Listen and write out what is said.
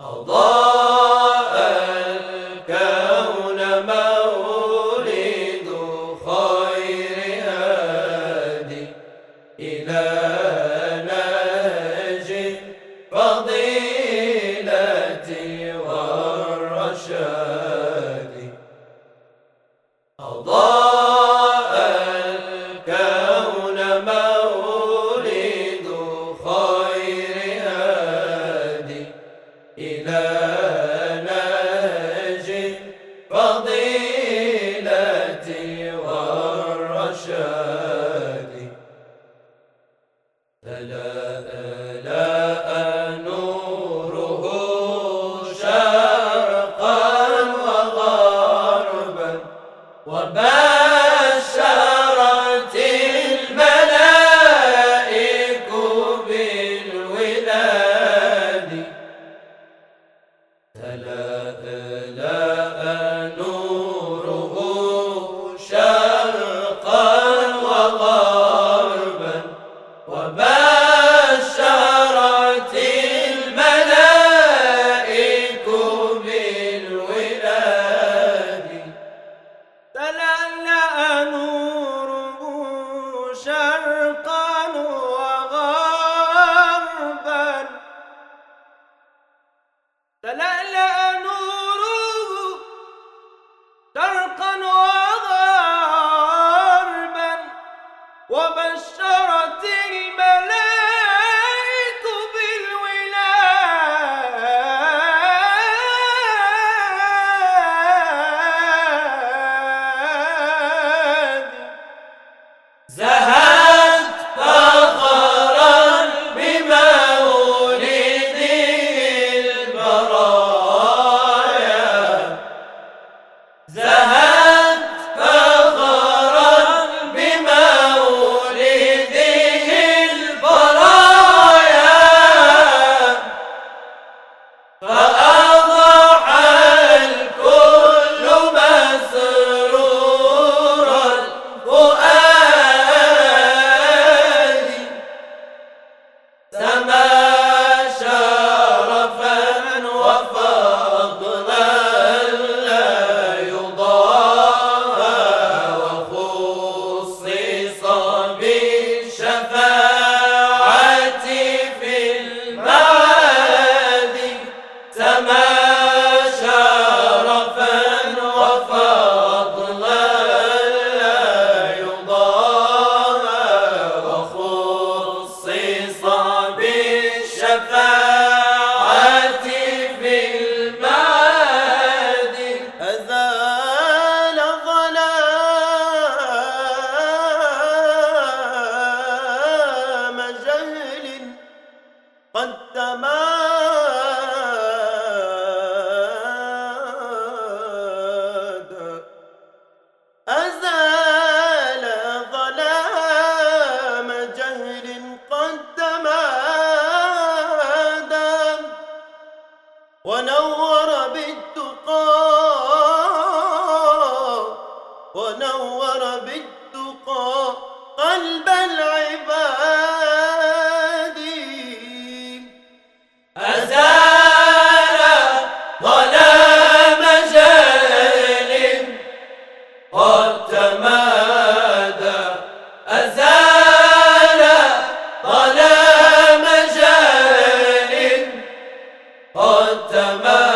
أضاء الكون مولد خير هادي إلى لا إله وبشرت الملائكة ونور بالتقى قلب العباد. أزال ظلام جهل قد تمادى. أزال ظلام جهل قد تمادى.